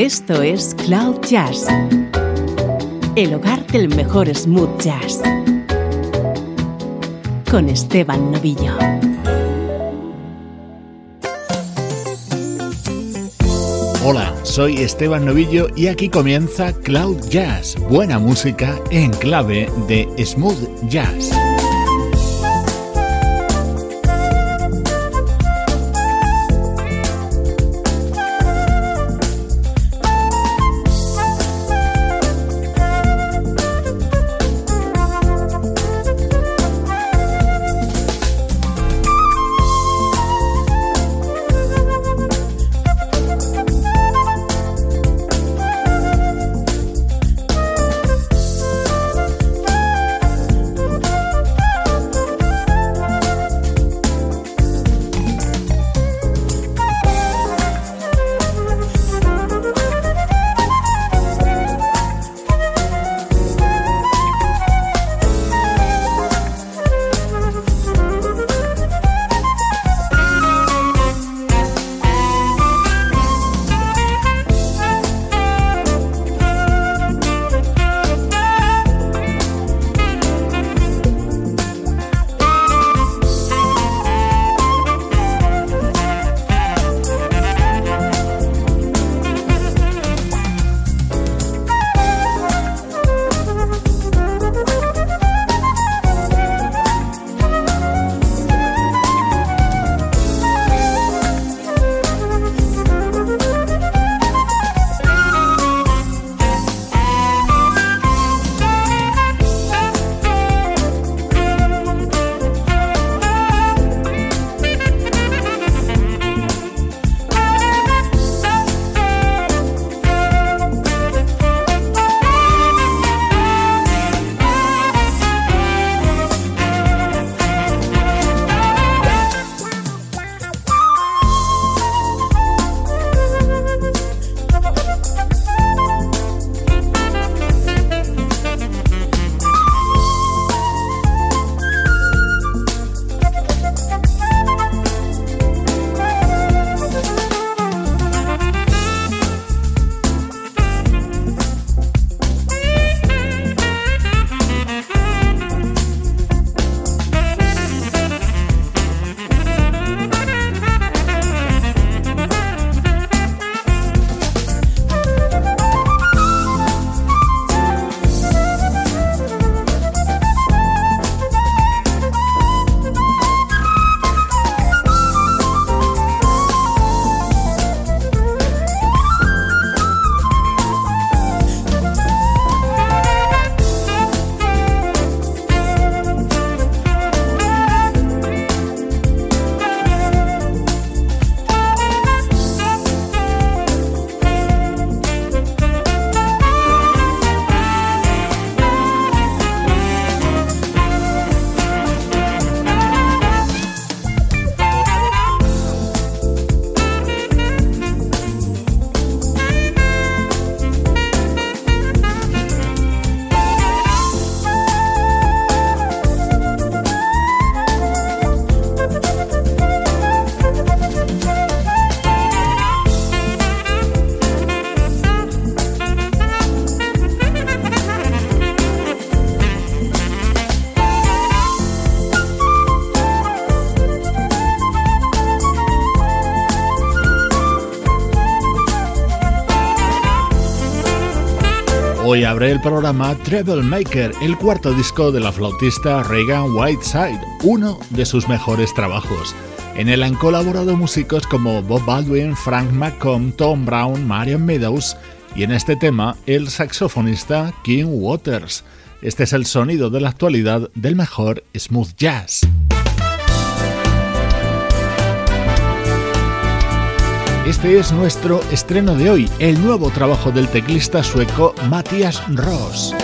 Esto es Cloud Jazz, el hogar del mejor smooth jazz, con Esteban Novillo. Hola, soy Esteban Novillo y aquí comienza Cloud Jazz, buena música en clave de smooth jazz. Hoy abre el programa Treble Maker, el cuarto disco de la flautista Reagan Whiteside, uno de sus mejores trabajos. En él han colaborado músicos como Bob Baldwin, Frank McComb, Tom Brown, Marion Meadows y en este tema el saxofonista King Waters. Este es el sonido de la actualidad del mejor smooth jazz. Este es nuestro estreno de hoy, el nuevo trabajo del teclista sueco Matthias Ross.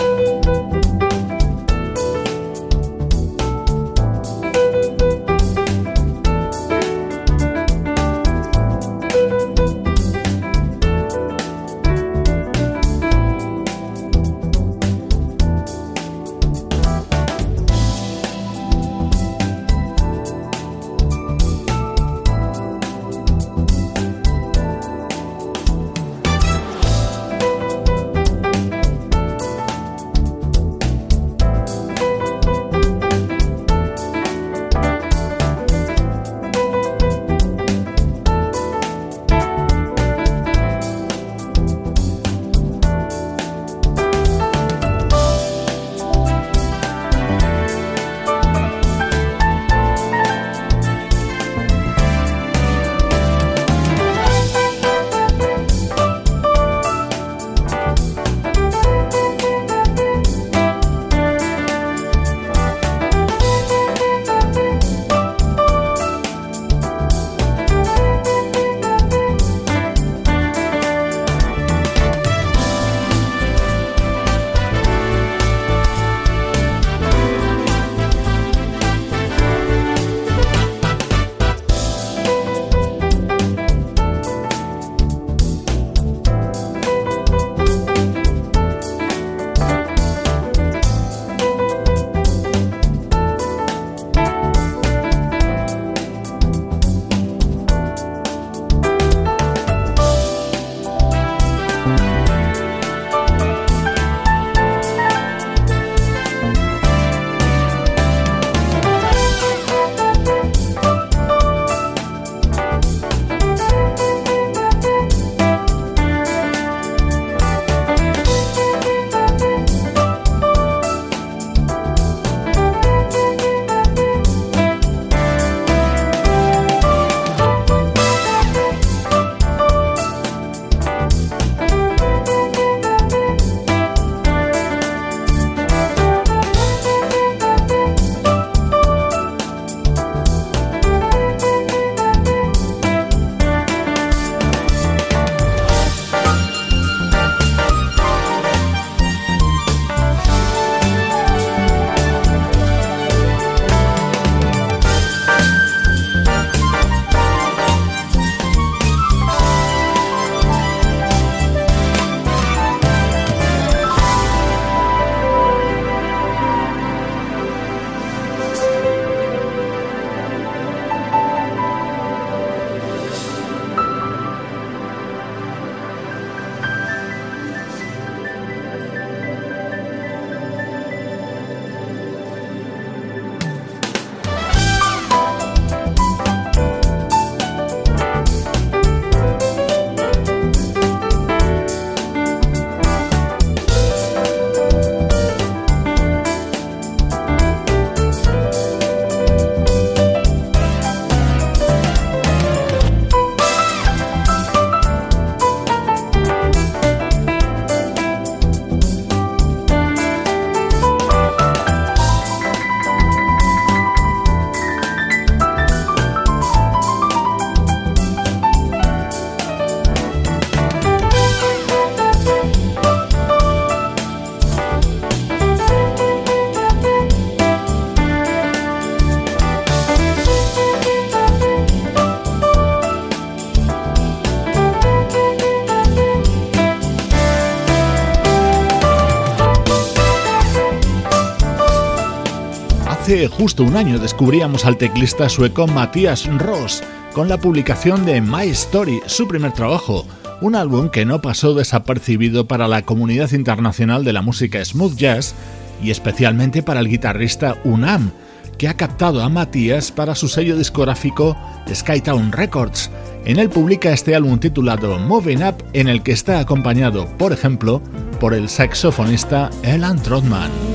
Hace justo un año descubríamos al teclista sueco Matthias Ross con la publicación de My Story, su primer trabajo, un álbum que no pasó desapercibido para la comunidad internacional de la música smooth jazz y especialmente para el guitarrista Unam, que ha captado a Matthias para su sello discográfico Skytown Records. En él publica este álbum titulado Moving Up, en el que está acompañado, por ejemplo, por el saxofonista Elan Trotman.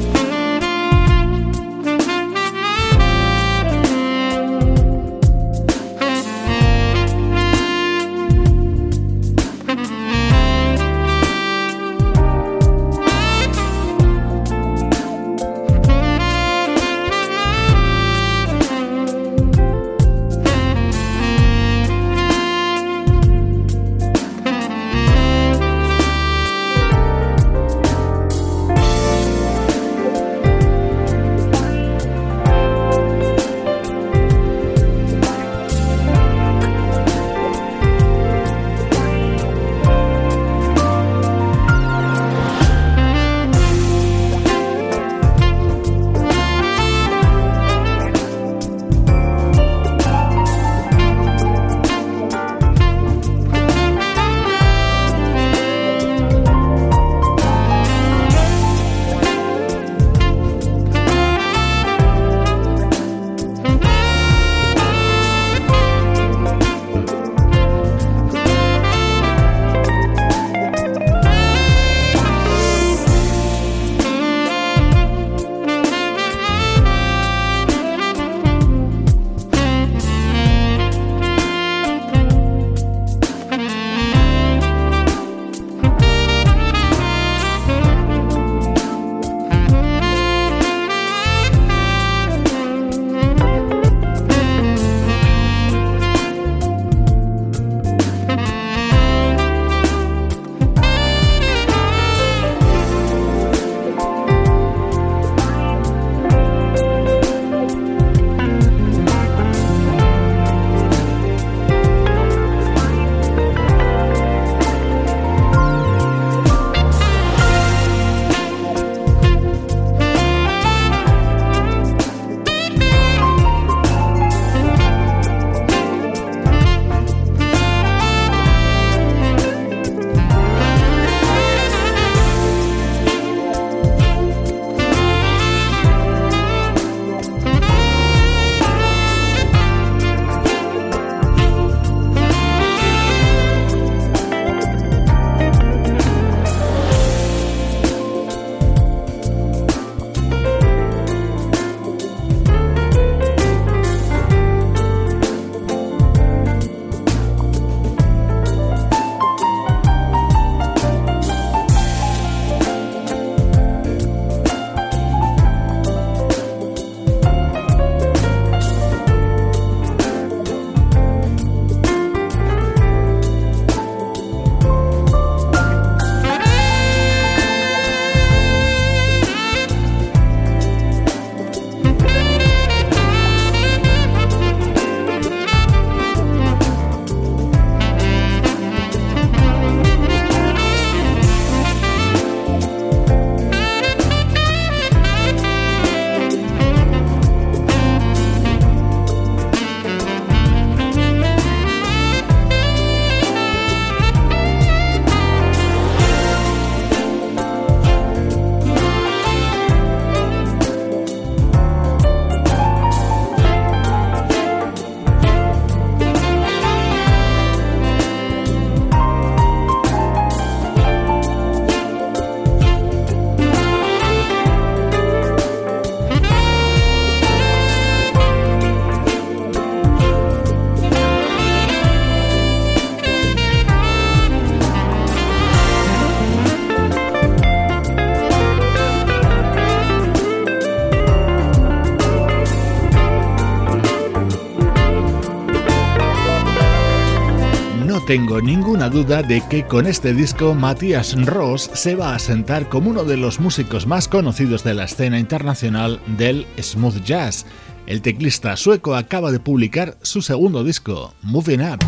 Tengo ninguna duda de que con este disco Matías Ross se va a sentar como uno de los músicos más conocidos de la escena internacional del smooth jazz. El teclista sueco acaba de publicar su segundo disco, Moving Up.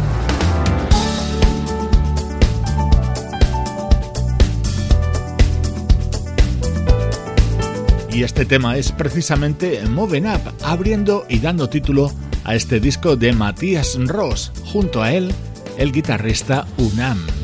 y este tema es precisamente Moving Up, abriendo y dando título a este disco de Matías Ross, junto a él el guitarrista Unam.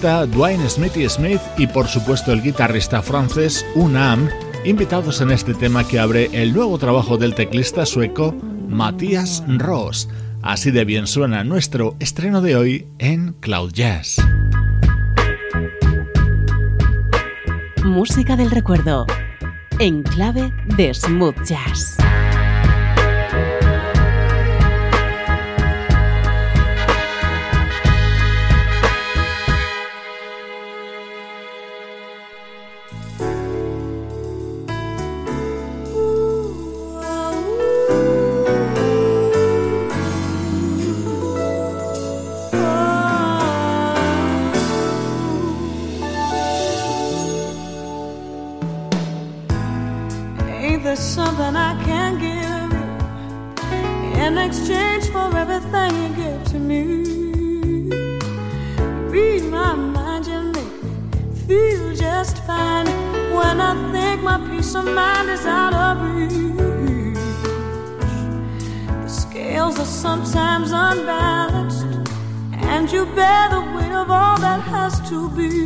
Dwayne Smithy Smith y por supuesto el guitarrista francés Unam, invitados en este tema que abre el nuevo trabajo del teclista sueco Matías Ross. Así de bien suena nuestro estreno de hoy en Cloud Jazz. Música del recuerdo, en clave de smooth jazz. to be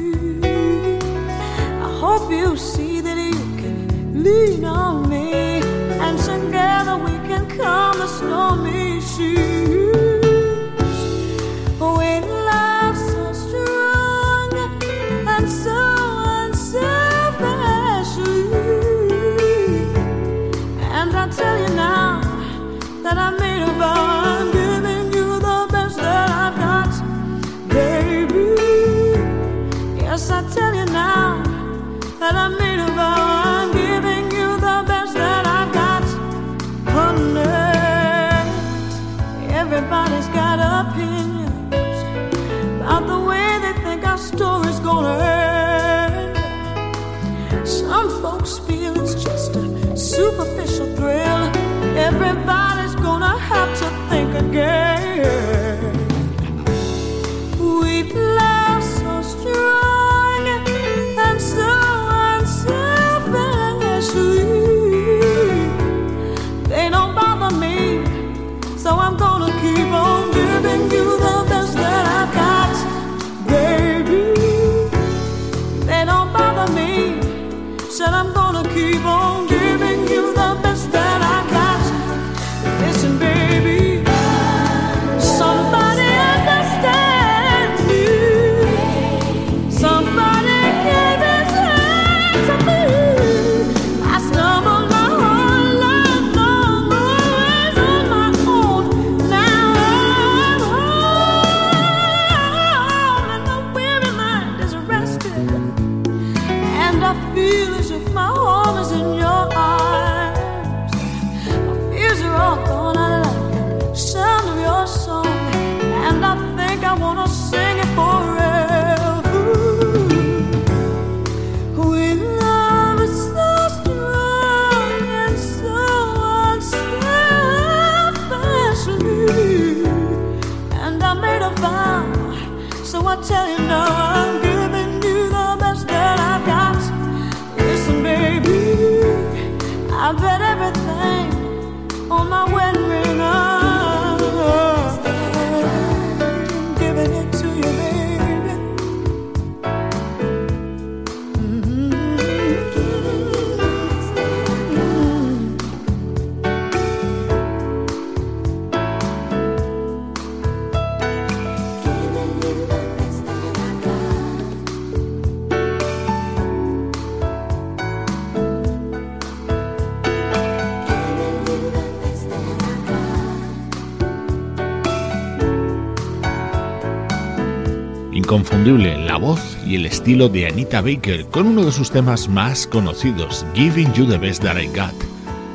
la voz y el estilo de Anita Baker con uno de sus temas más conocidos, Giving You the Best That I Got.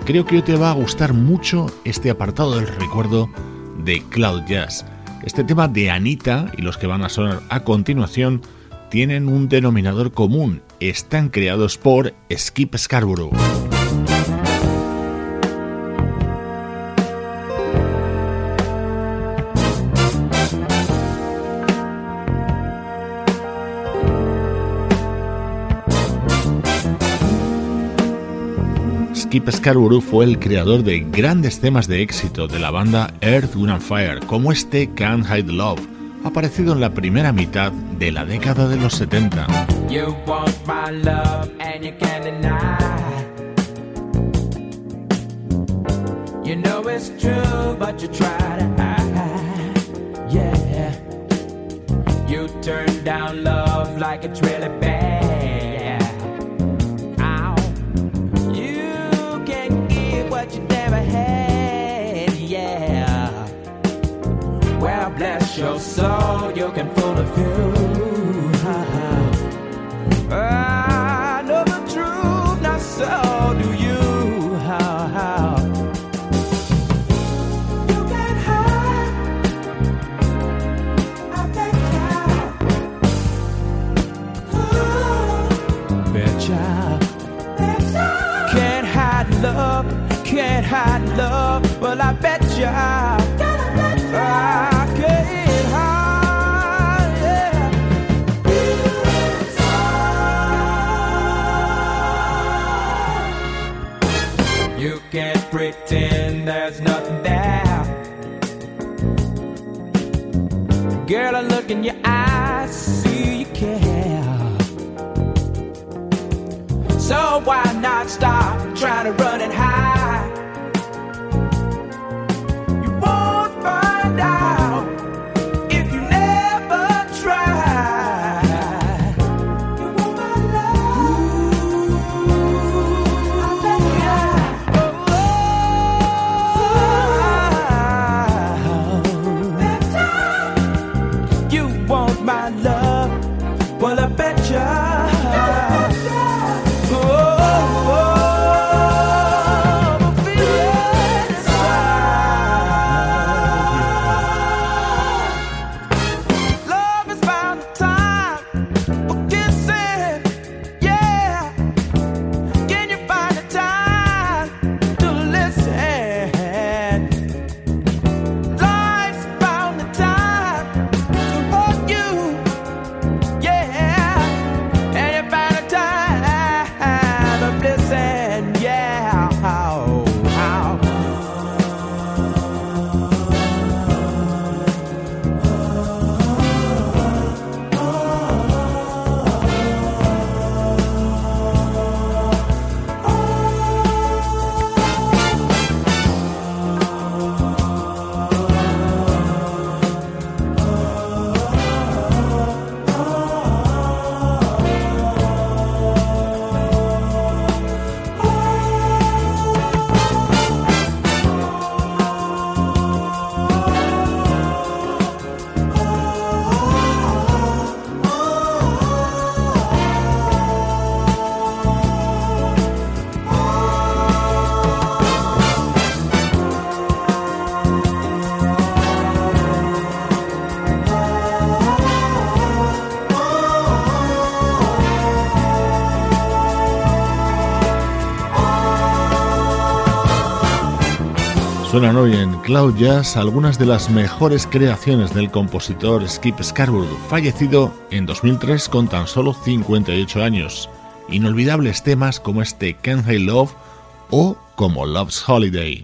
Creo que te va a gustar mucho este apartado del recuerdo de Cloud Jazz. Este tema de Anita y los que van a sonar a continuación tienen un denominador común, están creados por Skip Scarborough. Skip Scarborough fue el creador de grandes temas de éxito de la banda Earth, Wind and Fire, como este Can't Hide Love, aparecido en la primera mitad de la década de los 70. bless your soul. You can fulfill. I know the truth, not so do you. How, how. Child. Can't hide love, can't hide love, but I bet you. There's nothing there. Girl, I look in your eyes, see you care. So why not stop trying to run and hide? Suenan hoy en Cloud Jazz algunas de las mejores creaciones del compositor Skip Scarborough, fallecido en 2003 con tan solo 58 años. Inolvidables temas como este Can't Hate Love o como Love's Holiday.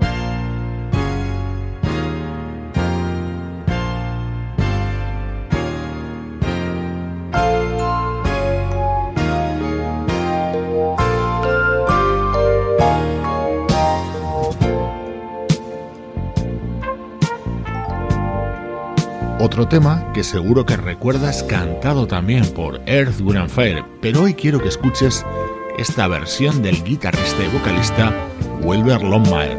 Otro tema que seguro que recuerdas cantado también por Earth, Wind and Fire, pero hoy quiero que escuches esta versión del guitarrista y vocalista Wilber Longmire.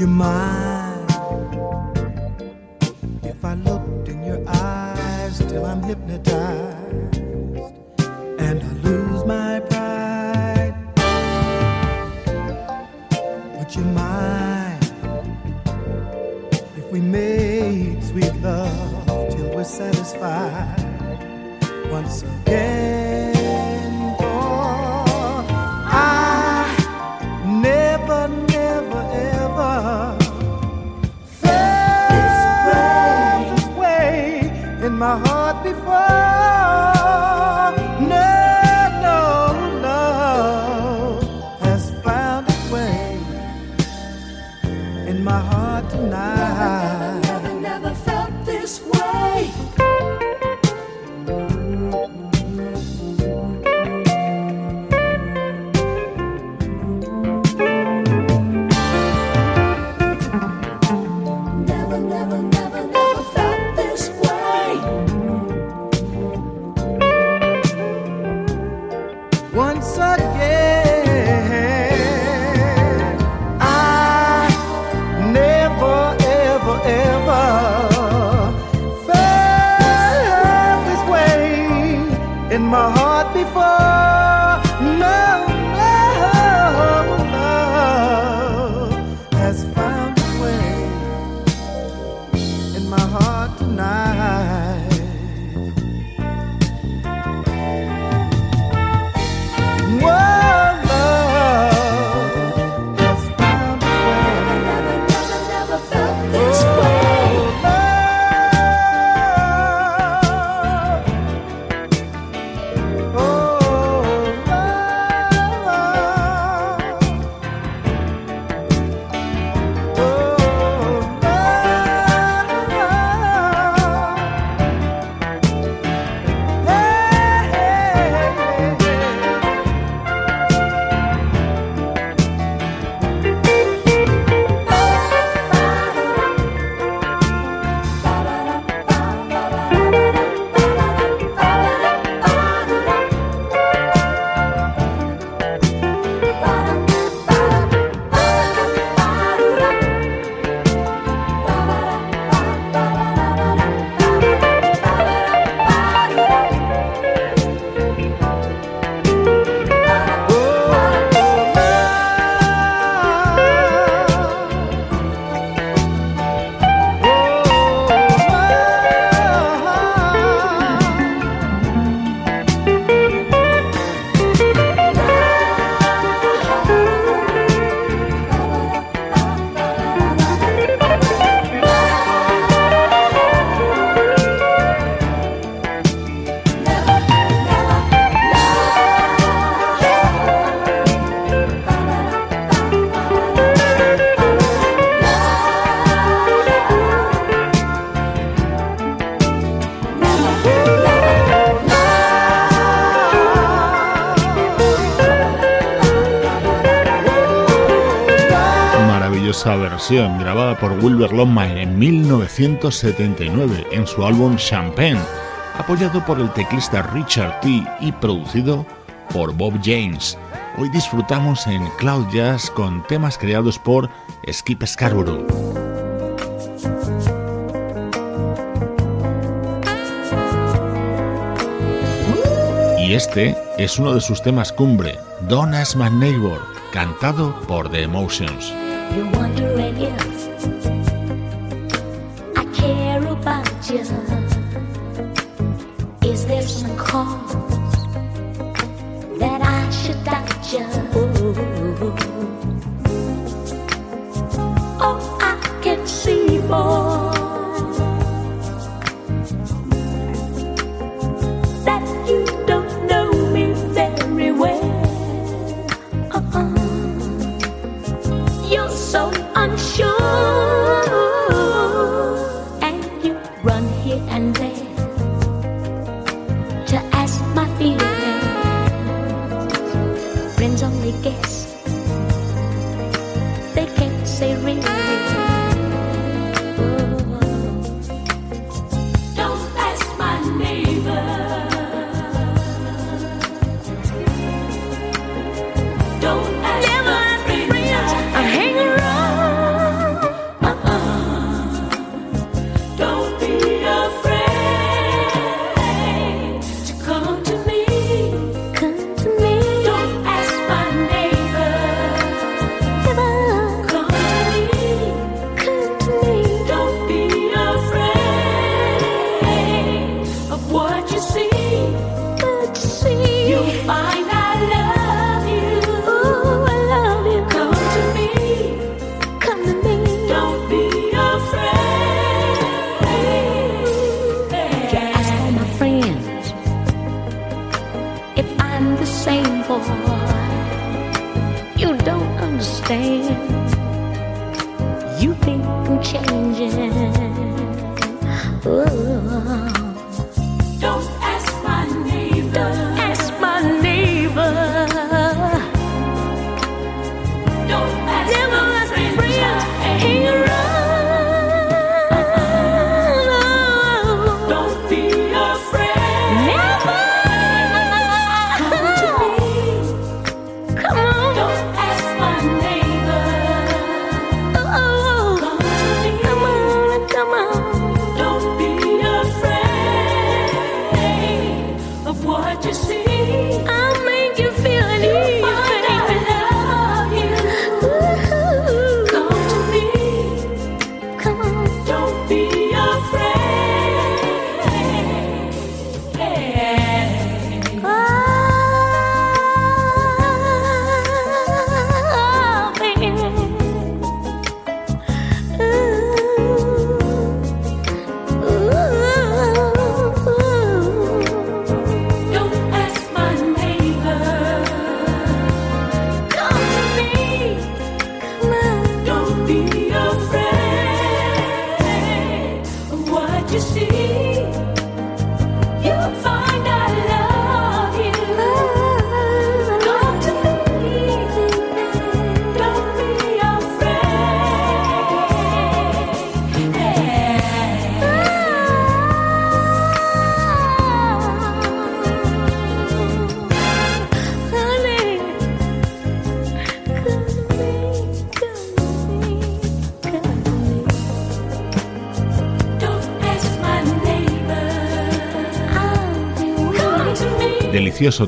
You mind. If I looked in your eyes till I'm hypnotized grabada por Wilbur Longmire en 1979 en su álbum Champagne, apoyado por el teclista Richard T. y producido por Bob James. Hoy disfrutamos en Cloud Jazz con temas creados por Skip Scarborough. Y este es uno de sus temas cumbre, Don't Ask My Neighbor, cantado por The Emotions. yeah. Ooh.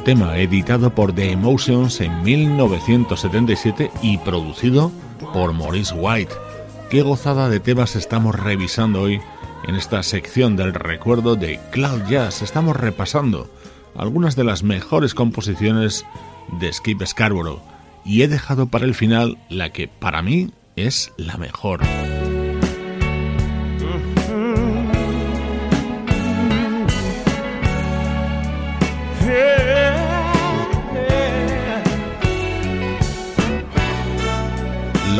Tema editado por The Emotions en 1977 y producido por Maurice White. Qué gozada de temas estamos revisando hoy en esta sección del recuerdo de Cloud Jazz. Estamos repasando algunas de las mejores composiciones de Skip Scarborough y he dejado para el final la que para mí es la mejor.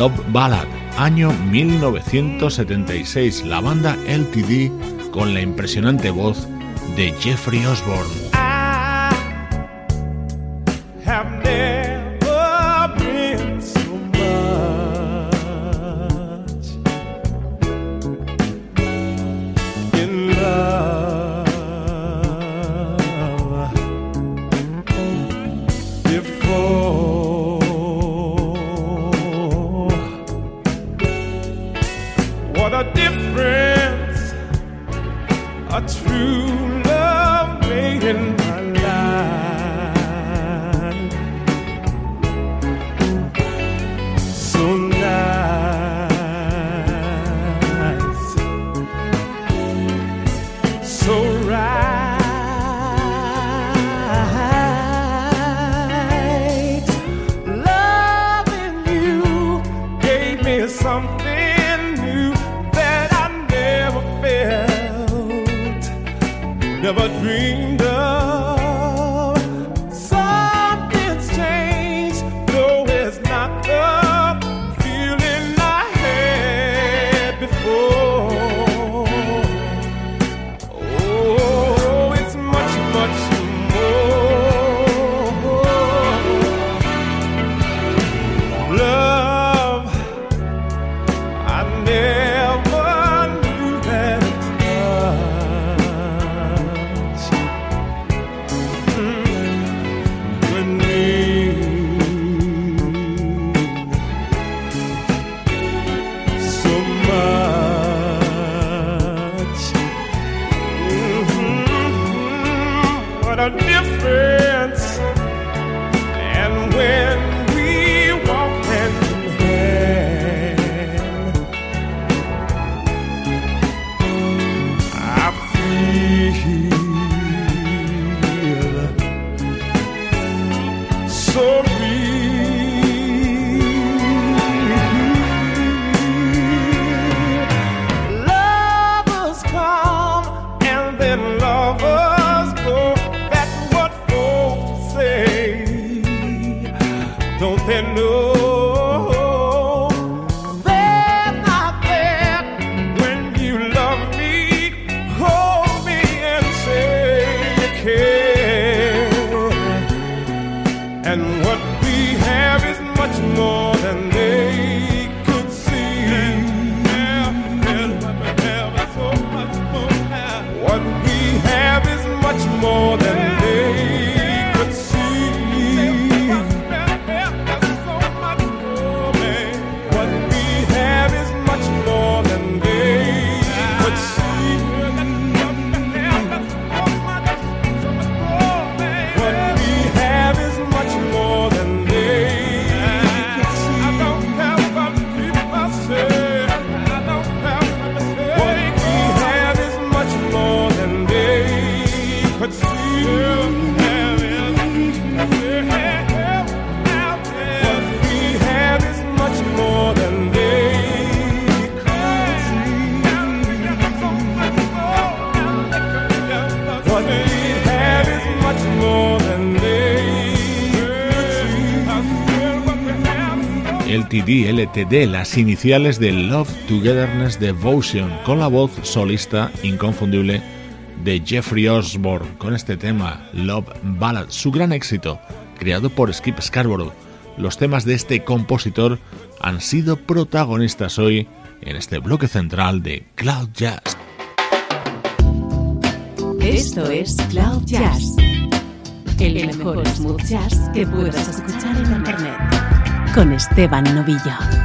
Love Ballad, año 1976, la banda LTD con la impresionante voz de Jeffrey Osborne. LTD, las iniciales de Love Togetherness Devotion, con la voz solista inconfundible de Jeffrey Osborne, con este tema, Love Ballad, su gran éxito, creado por Skip Scarborough. Los temas de este compositor han sido protagonistas hoy en este bloque central de Cloud Jazz. Esto es Cloud Jazz, el mejor smooth jazz que puedas escuchar en Internet con Esteban Novillo.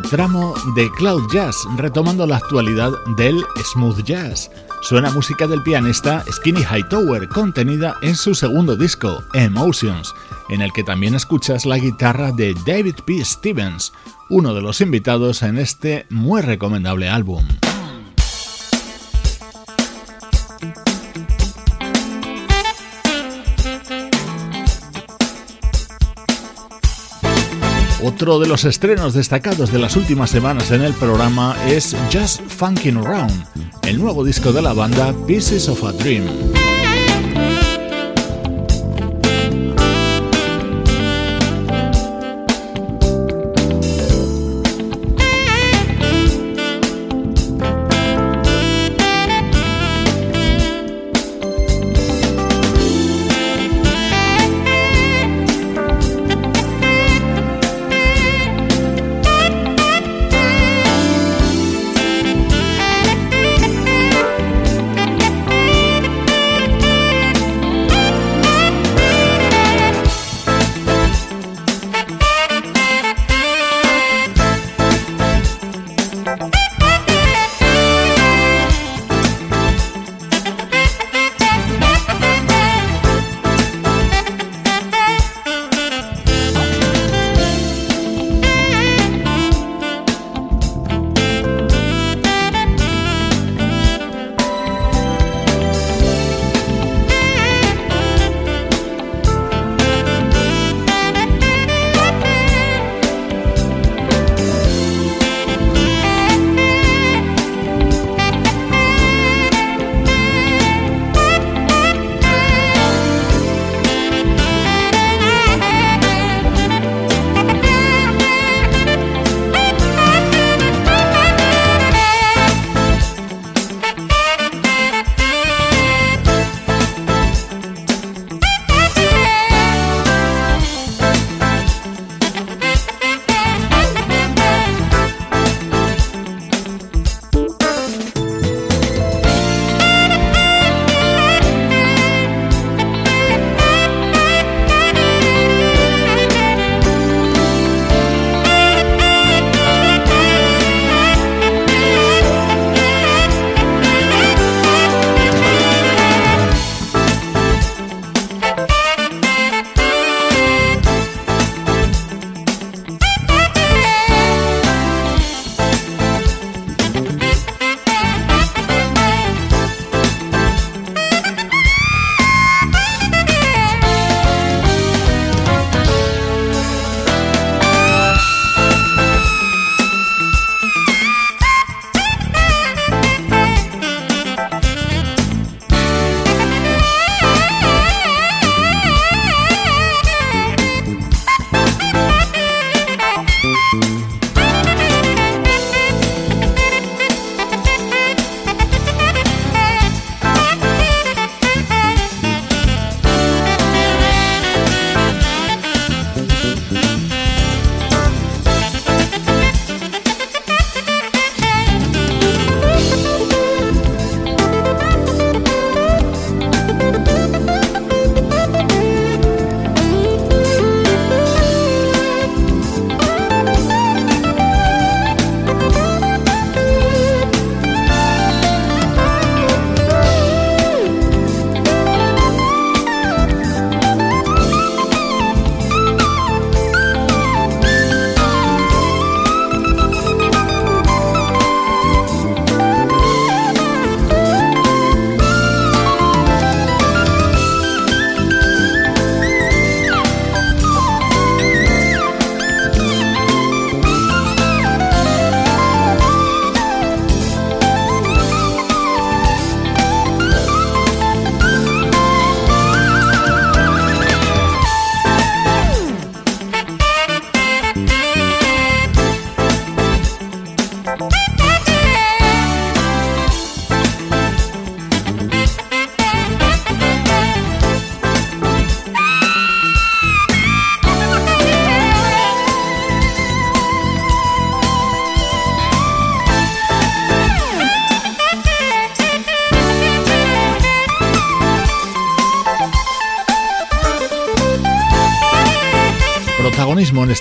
Tramo de Cloud Jazz, retomando la actualidad del smooth jazz. Suena música del pianista Skinny Hightower, contenida en su segundo disco, Emotions, en el que también escuchas la guitarra de David P. Stevens, uno de los invitados en este muy recomendable álbum. Otro de los estrenos destacados de las últimas semanas en el programa es Just Funkin' Around, el nuevo disco de la banda Pieces of a Dream.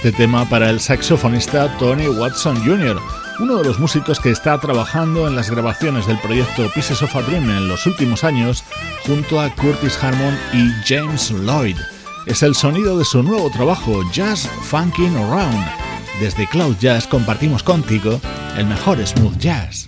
Este tema para el saxofonista Tony Watson Jr., uno de los músicos que está trabajando en las grabaciones del proyecto Pieces of a Dream en los últimos años junto a Curtis Harmon y James Lloyd. Es el sonido de su nuevo trabajo, Jazz Funkin' Around. Desde Cloud Jazz compartimos contigo el mejor smooth jazz.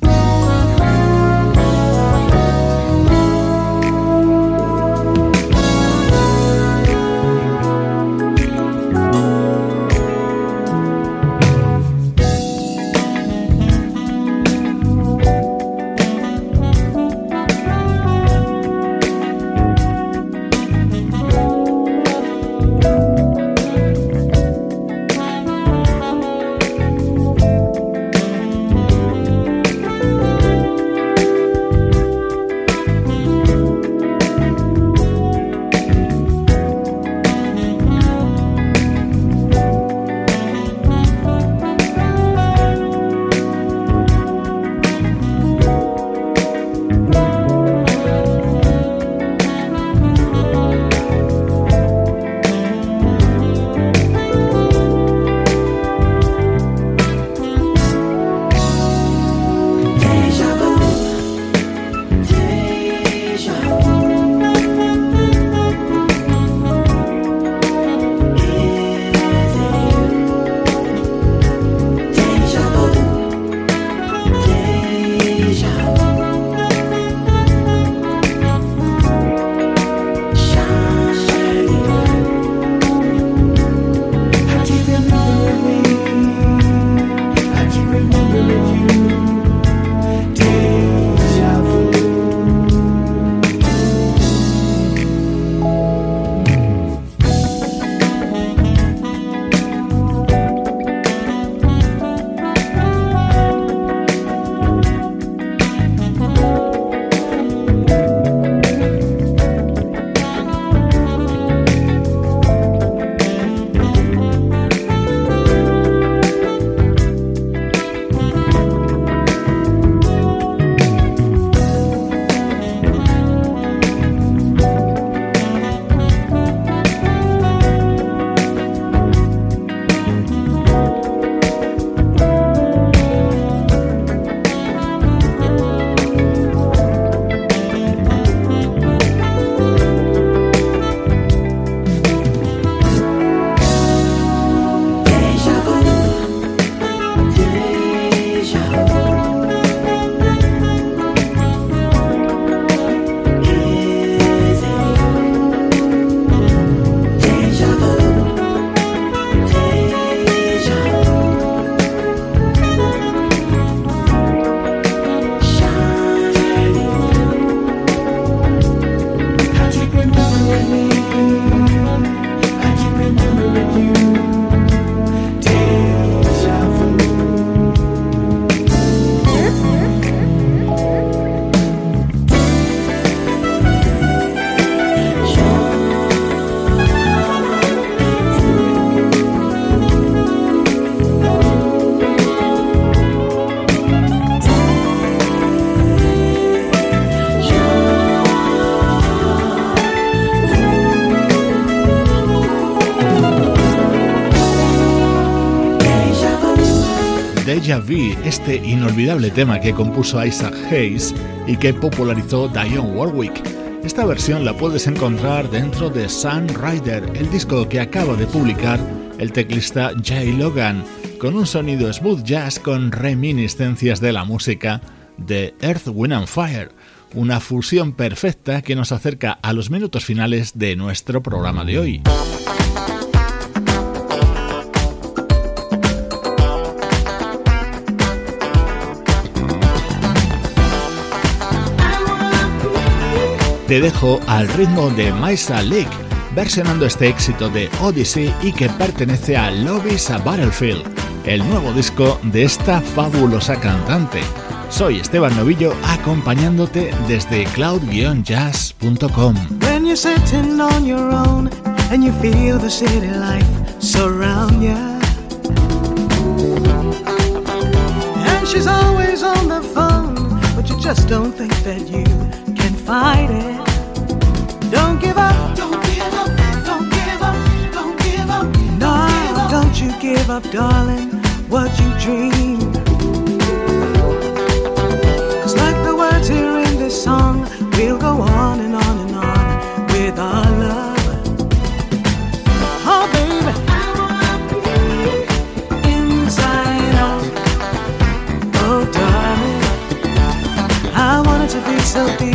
Este inolvidable tema que compuso Isaac Hayes y que popularizó Dionne Warwick. Esta versión la puedes encontrar dentro de Sun Rider, el disco que acaba de publicar el teclista Jay Logan, con un sonido smooth jazz con reminiscencias de la música de Earth, Wind and Fire, una fusión perfecta que nos acerca a los minutos finales de nuestro programa de hoy. Te dejo al ritmo de Maisa Lake, versionando este éxito de Odyssey y que pertenece a Lobby's a Battlefield, el nuevo disco de esta fabulosa cantante. Soy Esteban Novillo acompañándote desde cloud-jazz.com. When you're sitting on your own and you feel the city life surround you. And she's always on the phone, but you just don't think that you fight it. Don't give up. Don't give up. Don't give up. Don't give up. No, don't you give up, darling, what you dream. Cause like the words here in this song, we'll go on and on and on with our love. Oh, baby. Oh, so deep.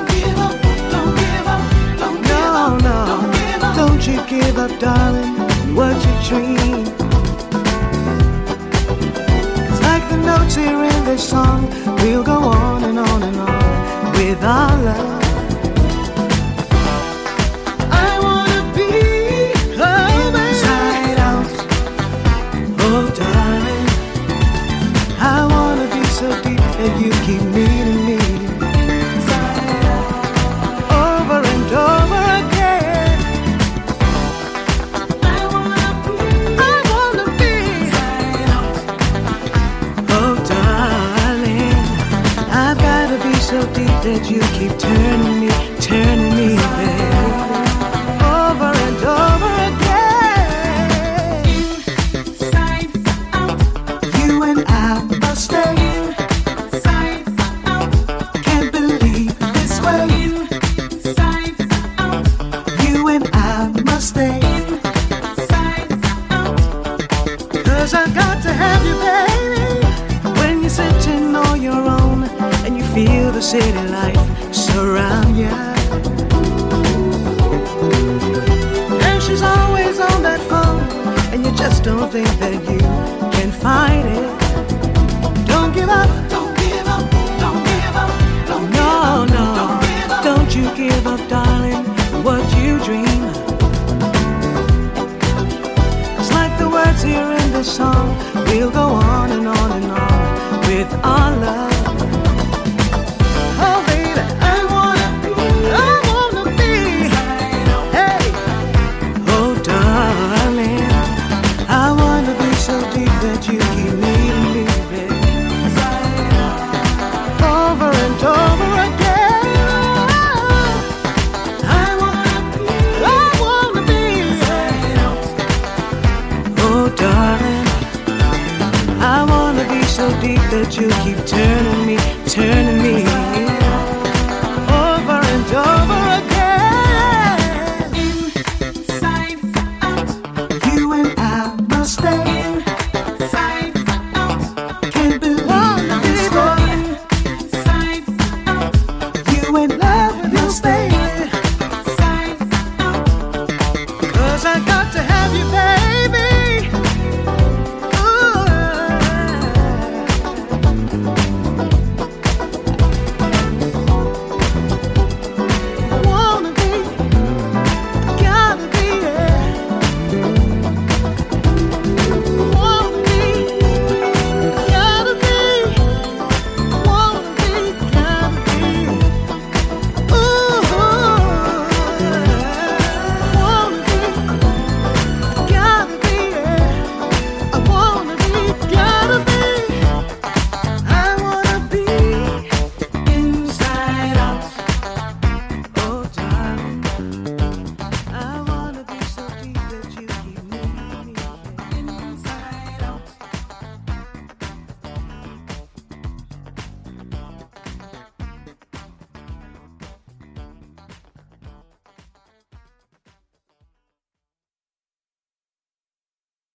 Don't you give up, darling, what you dream. It's like the notes here in this song, we'll go on and on and on with our love. that you keep turning me, turning